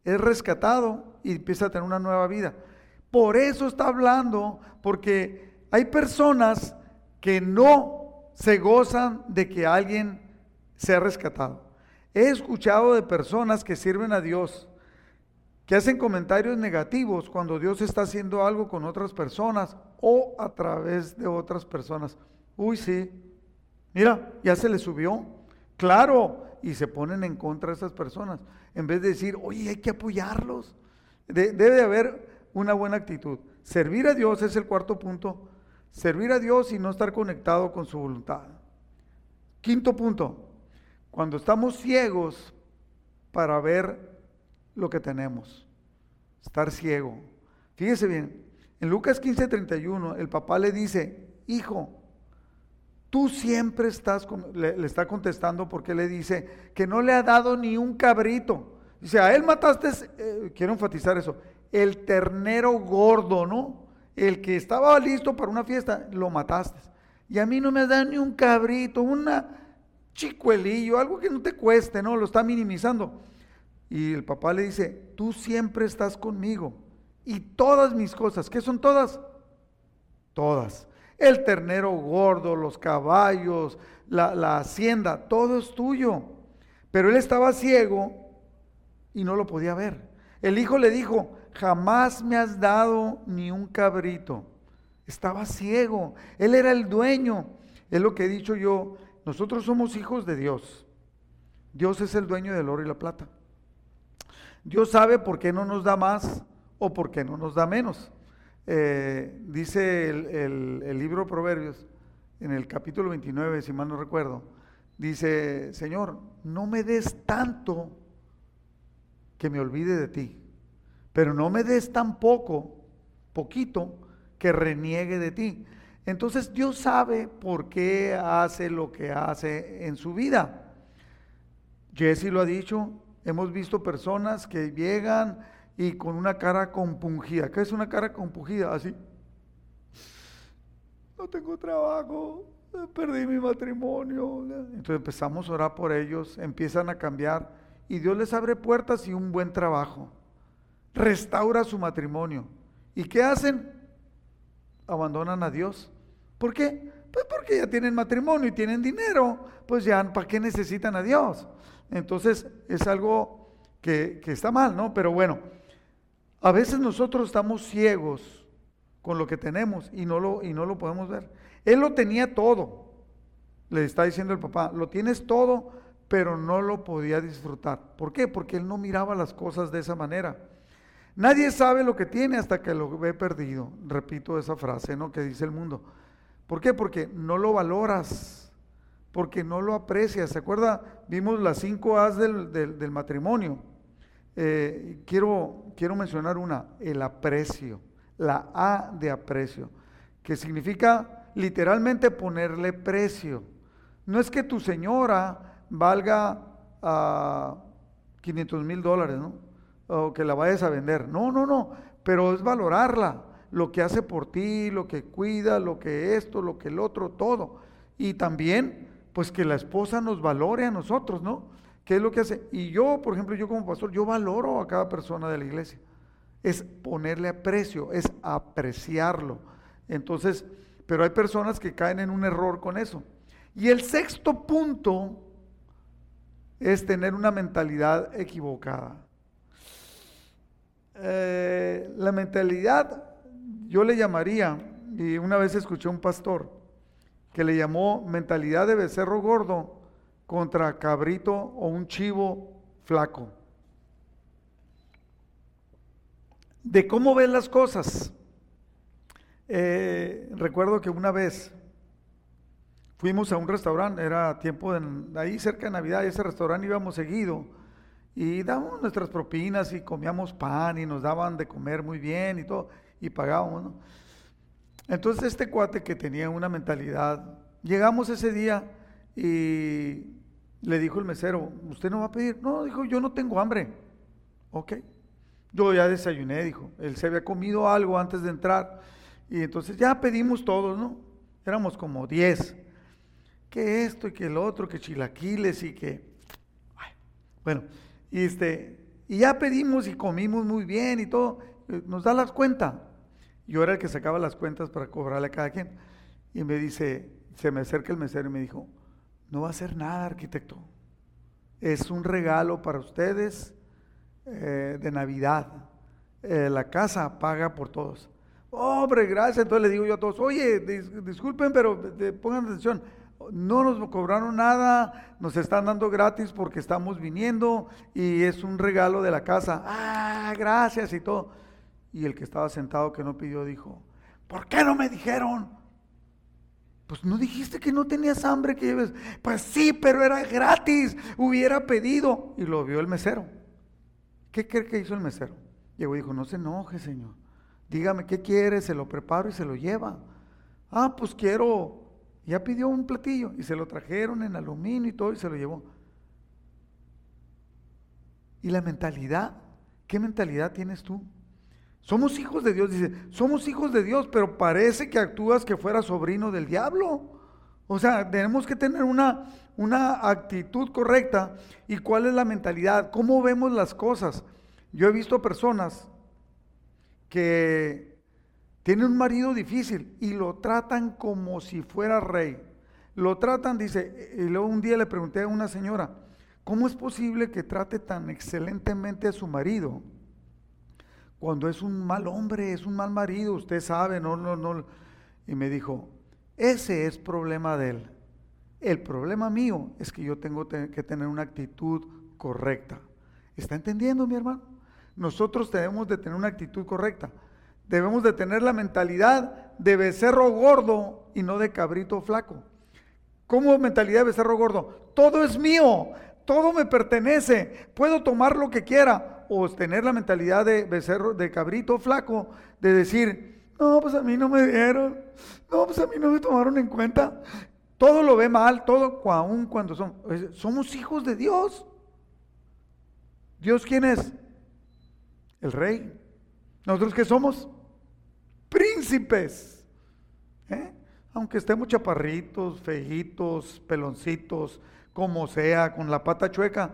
es rescatado y empieza a tener una nueva vida. Por eso está hablando, porque hay personas que no se gozan de que alguien sea rescatado. He escuchado de personas que sirven a Dios, que hacen comentarios negativos cuando Dios está haciendo algo con otras personas o a través de otras personas. Uy, sí, mira, ya se le subió. Claro, y se ponen en contra de esas personas. En vez de decir, oye, hay que apoyarlos. debe haber una buena actitud. Servir a Dios es el cuarto punto Servir a Dios y no estar conectado con su voluntad. Quinto punto, cuando estamos ciegos para ver lo que tenemos. Estar ciego. Fíjese bien, en Lucas 15:31 el papá le dice, hijo, tú siempre estás, le, está contestando porque le dice que no le ha dado ni un cabrito. Dice, a él mataste, eh, quiero enfatizar eso, el ternero gordo, ¿no? El que estaba listo para una fiesta, lo mataste. Y a mí no me da ni un cabrito, una chicuelillo, algo que no te cueste, ¿no? Lo está minimizando. Y el papá le dice, tú siempre estás conmigo. Y todas mis cosas, ¿qué son todas? Todas. El ternero gordo, los caballos, la, la hacienda, todo es tuyo. Pero él estaba ciego y no lo podía ver. El hijo le dijo, jamás me has dado ni un cabrito. Estaba ciego, él era el dueño. Es lo que he dicho yo, nosotros somos hijos de Dios. Dios es el dueño del oro y la plata. Dios sabe por qué no nos da más o por qué no nos da menos. Eh, dice el, el libro Proverbios, en el capítulo 29, si mal no recuerdo, dice, Señor, no me des tanto que me olvide de ti pero no me des tan poco, poquito, que reniegue de ti. Entonces Dios sabe por qué hace lo que hace en su vida. Jesse lo ha dicho, hemos visto personas que llegan y con una cara compungida. ¿Qué es una cara compungida? Así. No tengo trabajo, perdí mi matrimonio. Entonces empezamos a orar por ellos, empiezan a cambiar y Dios les abre puertas y un buen trabajo restaura su matrimonio. ¿Y qué hacen? Abandonan a Dios. ¿Por qué? Pues porque ya tienen matrimonio y tienen dinero, pues ya, ¿para qué necesitan a Dios? Entonces es algo que, que está mal, ¿no? Pero bueno, a veces nosotros estamos ciegos con lo que tenemos y no lo, y no lo podemos ver. Él lo tenía todo, le está diciendo el papá, lo tienes todo, pero no lo podía disfrutar. ¿Por qué? Porque él no miraba las cosas de esa manera. Nadie sabe lo que tiene hasta que lo ve perdido. Repito esa frase, ¿no? Que dice el mundo. ¿Por qué? Porque no lo valoras, porque no lo aprecias. ¿Se acuerda? Vimos las cinco A's del, matrimonio. Eh, quiero, quiero mencionar una, el aprecio, la A de aprecio, que significa literalmente ponerle precio. No es que tu señora valga a 500 mil dólares, ¿no? O que la vayas a vender. No, no, no, pero es valorarla, lo que hace por ti, lo que cuida, lo que esto, lo que el otro, todo. Y también, pues que la esposa nos valore a nosotros, ¿no? ¿Qué es lo que hace? Y yo, por ejemplo, yo como pastor, yo valoro a cada persona de la iglesia. Es ponerle aprecio, es apreciarlo. Entonces, pero hay personas que caen en un error con eso. Y el sexto punto es tener una mentalidad equivocada. Eh, la mentalidad, yo le llamaría, y una vez escuché un pastor que le llamó mentalidad de becerro gordo contra cabrito o un chivo flaco. De cómo ven las cosas. Eh, recuerdo que una vez fuimos a un restaurante, era tiempo de ahí cerca de Navidad, ese restaurante íbamos seguido y dábamos nuestras propinas y comíamos pan y nos daban de comer muy bien y todo y pagábamos. Entonces este cuate que tenía una mentalidad, llegamos ese día y le dijo el mesero, ¿usted no va a pedir? No, dijo, yo no tengo hambre. Ok. Yo ya desayuné, dijo. Él se había comido algo antes de entrar. Y entonces ya pedimos todos, ¿no? Éramos como 10 que esto y que el otro, que chilaquiles y que... bueno, y, este, y ya pedimos y comimos muy bien y todo, eh, nos da las cuentas. Yo era el que sacaba las cuentas para cobrarle a cada quien. Y me dice, se me acerca el mesero y me dijo, no va a hacer nada, arquitecto. Es un regalo para ustedes eh, de Navidad. Eh, la casa paga por todos. Hombre, gracias. Entonces le digo yo a todos, oye, disculpen, pero pongan atención no nos cobraron nada, nos están dando gratis porque estamos viniendo y es un regalo de la casa. Ah, gracias y todo. Y el que estaba sentado que no pidió dijo, ¿por qué no me dijeron? Pues no dijiste que no tenías hambre que lleves. Pues sí, pero era gratis, hubiera pedido. Y lo vio el mesero. ¿Qué cree que hizo el mesero? Llegó y dijo, no se enoje, señor. Dígame qué quiere, se lo preparo y se lo lleva. Ah, pues quiero ya pidió un platillo y se lo trajeron en aluminio y todo y se lo llevó. ¿Y la mentalidad? ¿Qué mentalidad tienes tú? Somos hijos de Dios, dice, somos hijos de Dios, pero parece que actúas que fuera sobrino del diablo. O sea, tenemos que tener una, una actitud correcta. ¿Y cuál es la mentalidad? ¿Cómo vemos las cosas? Yo he visto personas que tiene un marido difícil y lo tratan como si fuera rey. Lo tratan, dice, y luego un día le pregunté a una señora, ¿cómo es posible que trate tan excelentemente a su marido? Cuando es un mal hombre, es un mal marido, usted sabe, no, no, no. Y me dijo, ese es problema de él. El problema mío es que yo tengo que tener una actitud correcta. ¿Está entendiendo, mi hermano? Nosotros debemos de tener una actitud correcta. Debemos de tener la mentalidad de becerro gordo y no de cabrito flaco. ¿Cómo mentalidad de becerro gordo? Todo es mío, todo me pertenece, puedo tomar lo que quiera. O tener la mentalidad de becerro, de cabrito flaco, de decir, no, pues a mí no me dieron, no, pues a mí no me tomaron en cuenta. Todo lo ve mal, todo aún cuando son. Somos hijos de Dios. ¿Dios quién es? El rey. ¿Nosotros qué somos? Príncipes. ¿eh? Aunque estemos chaparritos, feitos, peloncitos, como sea, con la pata chueca,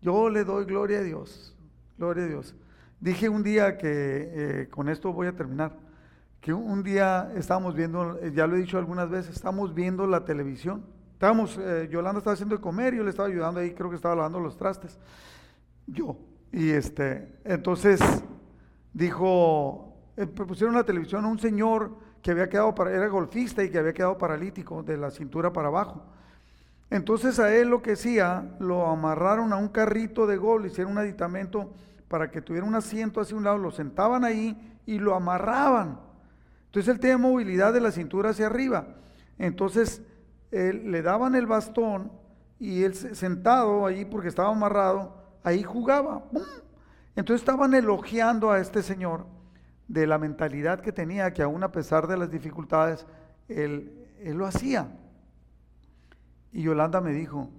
yo le doy gloria a Dios. Gloria a Dios. Dije un día que, eh, con esto voy a terminar, que un día estábamos viendo, ya lo he dicho algunas veces, estamos viendo la televisión. Estábamos, eh, Yolanda estaba haciendo de comer, yo le estaba ayudando ahí, creo que estaba lavando los trastes. Yo. Y este, entonces dijo, eh, pusieron la televisión a un señor que había quedado, para, era golfista y que había quedado paralítico de la cintura para abajo. Entonces a él lo que hacía, lo amarraron a un carrito de gol, hicieron un aditamento para que tuviera un asiento hacia un lado, lo sentaban ahí y lo amarraban. Entonces él tenía movilidad de la cintura hacia arriba. Entonces él, le daban el bastón y él sentado ahí porque estaba amarrado, ahí jugaba. Entonces estaban elogiando a este señor de la mentalidad que tenía, que aún a pesar de las dificultades, él, lo hacía. Y Yolanda me dijo,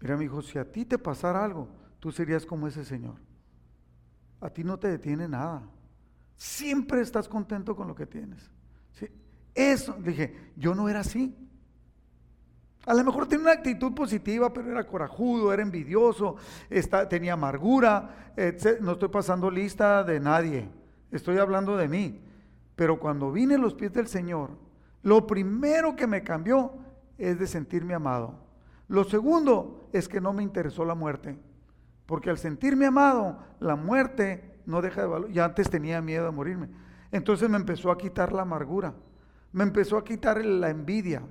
mira mi hijo, si a ti te pasara algo, tú serías como ese señor. A ti no te detiene nada. Siempre estás contento con lo que tienes. Eso, dije, yo no era así. A lo mejor tenía una actitud positiva, pero era corajudo, era envidioso, tenía amargura. no estoy pasando lista de nadie, estoy hablando de mí. Pero cuando vine a los pies del Señor, lo primero que me cambió es de sentirme amado. Lo segundo es que no me interesó la muerte, porque al sentirme amado, la muerte no deja de valor. Ya antes tenía miedo de morirme. Entonces me empezó a quitar la amargura, me empezó a quitar la envidia,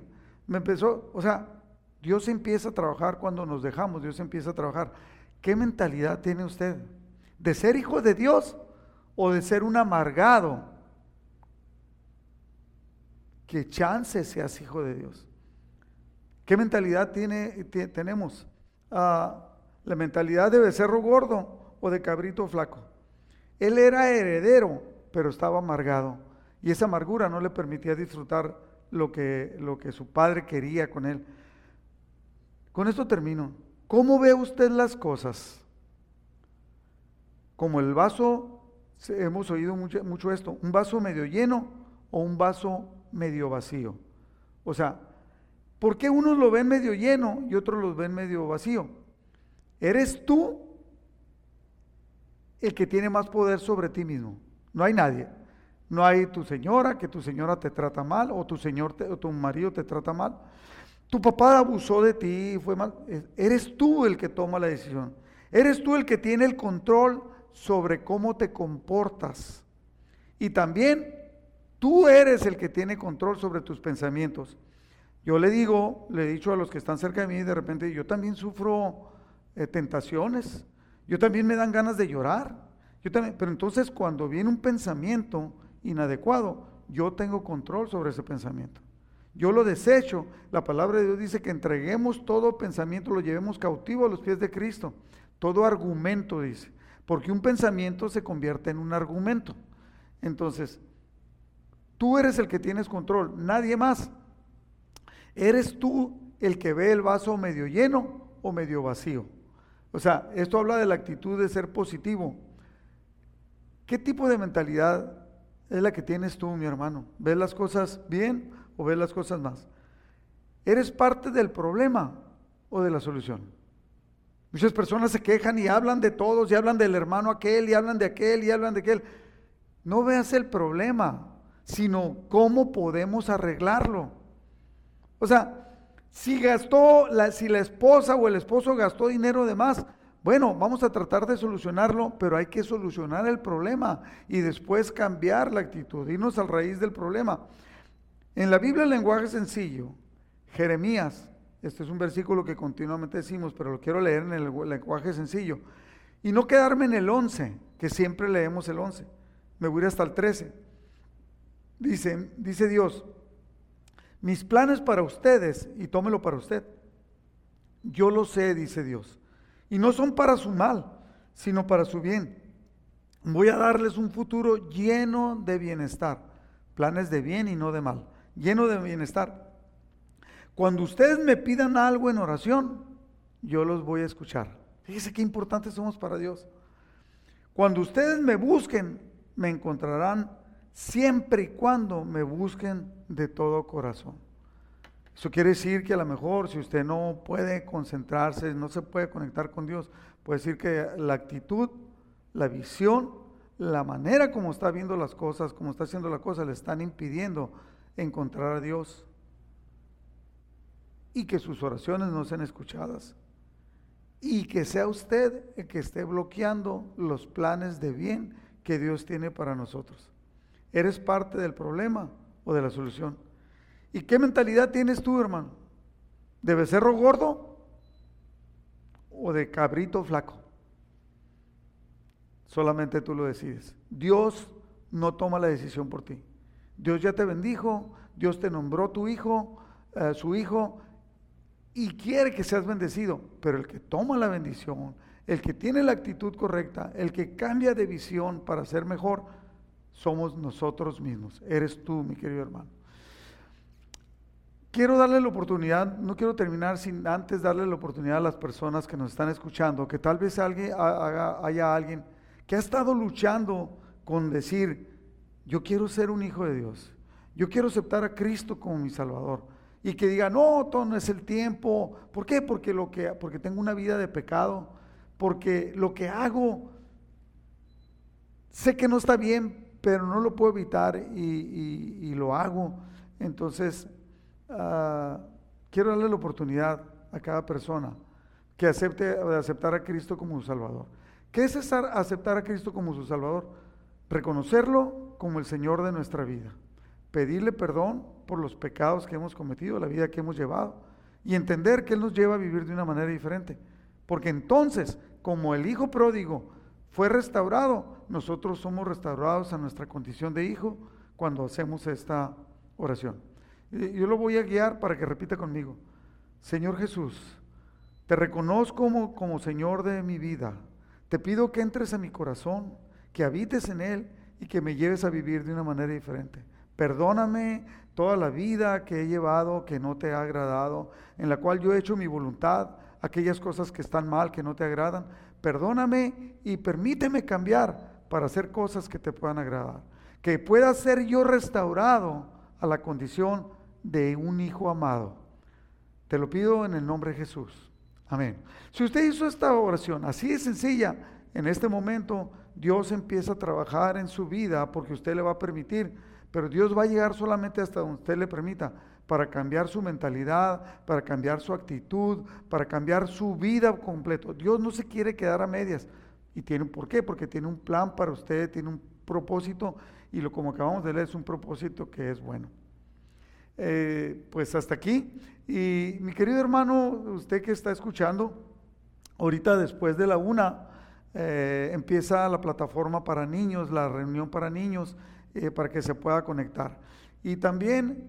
me empezó, o sea, Dios empieza a trabajar cuando nos dejamos, Dios empieza a trabajar. ¿Qué mentalidad tiene usted? ¿De ser hijo de Dios o de ser un amargado? Que chance seas hijo de Dios. ¿Qué mentalidad tiene, tenemos? Ah, la mentalidad de becerro gordo o de cabrito flaco. Él era heredero, pero estaba amargado. Y esa amargura no le permitía disfrutar lo que, lo que su padre quería con él. Con esto termino. ¿Cómo ve usted las cosas? Como el vaso, hemos oído mucho, mucho esto, un vaso medio lleno o un vaso medio vacío. O sea, ¿por qué unos lo ven medio lleno y otros lo ven medio vacío? ¿Eres tú el que tiene más poder sobre ti mismo. No hay nadie. No hay tu señora, que tu señora te trata mal, o tu señor o tu marido te trata mal. Tu papá abusó de ti, fue mal. Eres tú el que toma la decisión. Eres tú el que tiene el control sobre cómo te comportas. Y también tú eres el que tiene control sobre tus pensamientos. Yo le digo, le he dicho a los que están cerca de mí, de repente, yo también sufro eh, tentaciones. Yo también me dan ganas de llorar. Yo también, pero entonces cuando viene un pensamiento inadecuado, yo tengo control sobre ese pensamiento. Yo lo desecho. La palabra de Dios dice que entreguemos todo pensamiento, lo llevemos cautivo a los pies de Cristo. Todo argumento, dice. Porque un pensamiento se convierte en un argumento. Entonces, tú eres el que tienes control, nadie más. Eres tú el que ve el vaso medio lleno o medio vacío. O sea, esto habla de la actitud de ser positivo. ¿Qué tipo de mentalidad es la que tienes tú, mi hermano? ¿Ves las cosas bien o ves las cosas más? ¿Eres parte del problema o de la solución? Muchas personas se quejan y hablan de todos, y hablan del hermano aquel, y hablan de aquel, y hablan de aquel. No veas el problema, sino cómo podemos arreglarlo. O sea, si gastó, la, si la esposa o el esposo gastó dinero de más, bueno, vamos a tratar de solucionarlo, pero hay que solucionar el problema y después cambiar la actitud, irnos al raíz del problema. En la Biblia el lenguaje sencillo, Jeremías, este es un versículo que continuamente decimos, pero lo quiero leer en el lenguaje sencillo, y no quedarme en el 11, que siempre leemos el 11, me voy hasta el 13. Dice, dice Dios, mis planes para ustedes, y tómelo para usted, yo lo sé, dice Dios, y no son para su mal, sino para su bien. Voy a darles un futuro lleno de bienestar, planes de bien y no de mal, lleno de bienestar. Cuando ustedes me pidan algo en oración, yo los voy a escuchar. Fíjese qué importantes somos para Dios. Cuando ustedes me busquen, me encontrarán siempre y cuando me busquen de todo corazón. Eso quiere decir que a lo mejor si usted no puede concentrarse, no se puede conectar con Dios, puede decir que la actitud, la visión la manera como está viendo las cosas, como está haciendo las cosas, le están impidiendo encontrar a Dios y que sus oraciones no sean escuchadas y que sea usted el que esté bloqueando los planes de bien que Dios tiene para nosotros. ¿Eres parte del problema o de la solución? ¿Y qué mentalidad tienes tú, hermano? ¿De becerro gordo o de cabrito flaco? Solamente tú lo decides. Dios no toma la decisión por ti. Dios ya te bendijo, Dios te nombró tu hijo, eh, su hijo, y quiere que seas bendecido, pero el que toma la bendición, el que tiene la actitud correcta, el que cambia de visión para ser mejor, somos nosotros mismos. Eres tú, mi querido hermano. Quiero darle la oportunidad, no quiero terminar sin antes darle la oportunidad a las personas que nos están escuchando, que tal vez alguien, haya alguien que ha estado luchando con decir, yo quiero ser un hijo de Dios, yo quiero aceptar a Cristo como mi Salvador y que diga, no, todo no es el tiempo. ¿Por qué? Porque, lo que, porque tengo una vida de pecado, porque lo que hago, sé que no está bien, pero no lo puedo evitar y, lo hago. Entonces, ah, quiero darle la oportunidad a cada persona que acepte aceptar a Cristo como su Salvador. ¿Qué es aceptar a Cristo como su Salvador? Reconocerlo como el Señor de nuestra vida pedirle perdón por los pecados que hemos cometido, la vida que hemos llevado, y entender que Él nos lleva a vivir de una manera diferente. Porque entonces, como el Hijo pródigo fue restaurado, nosotros somos restaurados a nuestra condición de hijo cuando hacemos esta oración. Yo lo voy a guiar para que repita conmigo. Señor Jesús, te reconozco como, como Señor de mi vida. Te pido que entres a mi corazón, que habites en él y que me lleves a vivir de una manera diferente. Perdóname toda la vida que he llevado que no te ha agradado, en la cual yo he hecho mi voluntad, aquellas cosas que están mal, que no te agradan. Perdóname y permíteme cambiar para hacer cosas que te puedan agradar. Que pueda ser yo restaurado a la condición de un hijo amado. Te lo pido en el nombre de Jesús. Amén. Si usted hizo esta oración así de sencilla, en este momento Dios empieza a trabajar en su vida porque usted le va a permitir pero Dios va a llegar solamente hasta donde usted le permita para cambiar su mentalidad, para cambiar su actitud, para cambiar su vida completo. Dios no se quiere quedar a medias. ¿Y tiene por qué? Porque tiene un plan para usted, tiene un propósito y lo como acabamos de leer es un propósito que es bueno. Eh, pues hasta aquí. Y mi querido hermano, usted que está escuchando, ahorita después de la una eh, empieza la plataforma para niños, la reunión para niños. Eh, para que se pueda conectar. Y también,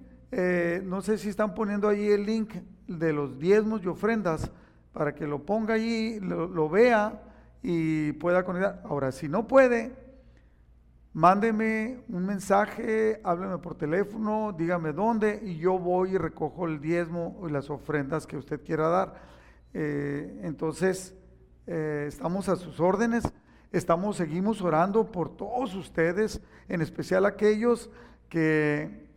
no sé si están poniendo ahí el link de los diezmos y ofrendas para que lo ponga allí, lo, vea y pueda conectar. Ahora, si no puede, mándeme un mensaje, hábleme por teléfono, dígame dónde y yo voy y recojo el diezmo y las ofrendas que usted quiera dar. Eh, entonces, estamos a sus órdenes. Estamos, seguimos orando por todos ustedes, en especial aquellos que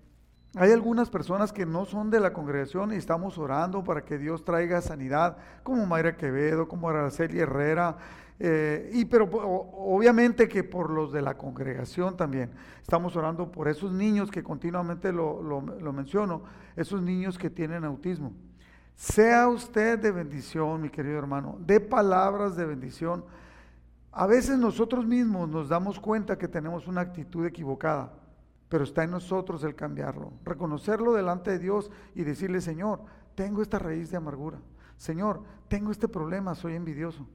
hay algunas personas que no son de la congregación y estamos orando para que Dios traiga sanidad, como Mayra Quevedo, como Araceli Herrera, eh, y pero obviamente que por los de la congregación también. Estamos orando por esos niños que continuamente lo, lo menciono, esos niños que tienen autismo. Sea usted de bendición, mi querido hermano, de palabras de bendición a veces nosotros mismos nos damos cuenta que tenemos una actitud equivocada, pero está en nosotros el cambiarlo, reconocerlo delante de Dios y decirle, Señor, tengo esta raíz de amargura. Señor, tengo este problema, soy envidioso.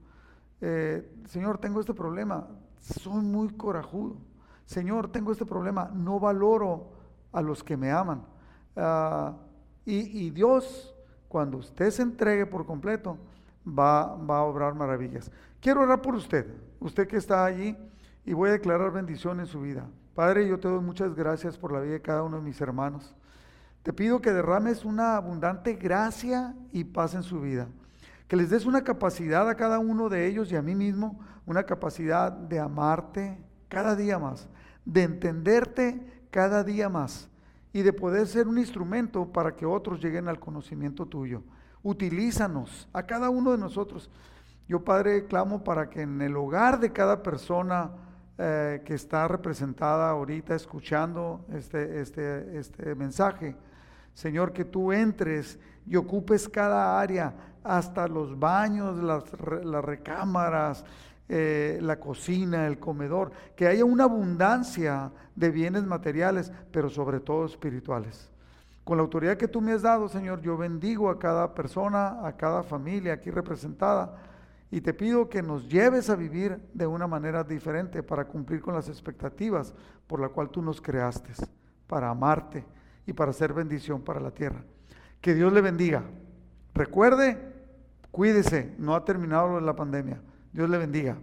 Eh, Señor, tengo este problema, soy muy corajudo. Señor, tengo este problema, no valoro a los que me aman. Ah, y, Dios, cuando usted se entregue por completo, va, va a obrar maravillas. Quiero orar por usted, usted que está allí, y voy a declarar bendición en su vida. Padre, yo te doy muchas gracias por la vida de cada uno de mis hermanos. Te pido que derrames una abundante gracia y paz en su vida. Que les des una capacidad a cada uno de ellos y a mí mismo, una capacidad de amarte cada día más, de entenderte cada día más y de poder ser un instrumento para que otros lleguen al conocimiento tuyo. Utilízanos a cada uno de nosotros yo, Padre, clamo para que en el hogar de cada persona eh, que está representada ahorita escuchando este, este, este mensaje. Señor, que tú entres y ocupes cada área, hasta los baños, las, recámaras, eh, la cocina, el comedor, que haya una abundancia de bienes materiales, pero sobre todo espirituales. Con la autoridad que tú me has dado, Señor, yo bendigo a cada persona, a cada familia aquí representada, y te pido que nos lleves a vivir de una manera diferente para cumplir con las expectativas por la cual tú nos creaste, para amarte y para ser bendición para la tierra. Que Dios le bendiga. Recuerde, cuídese, no ha terminado la pandemia. Dios le bendiga.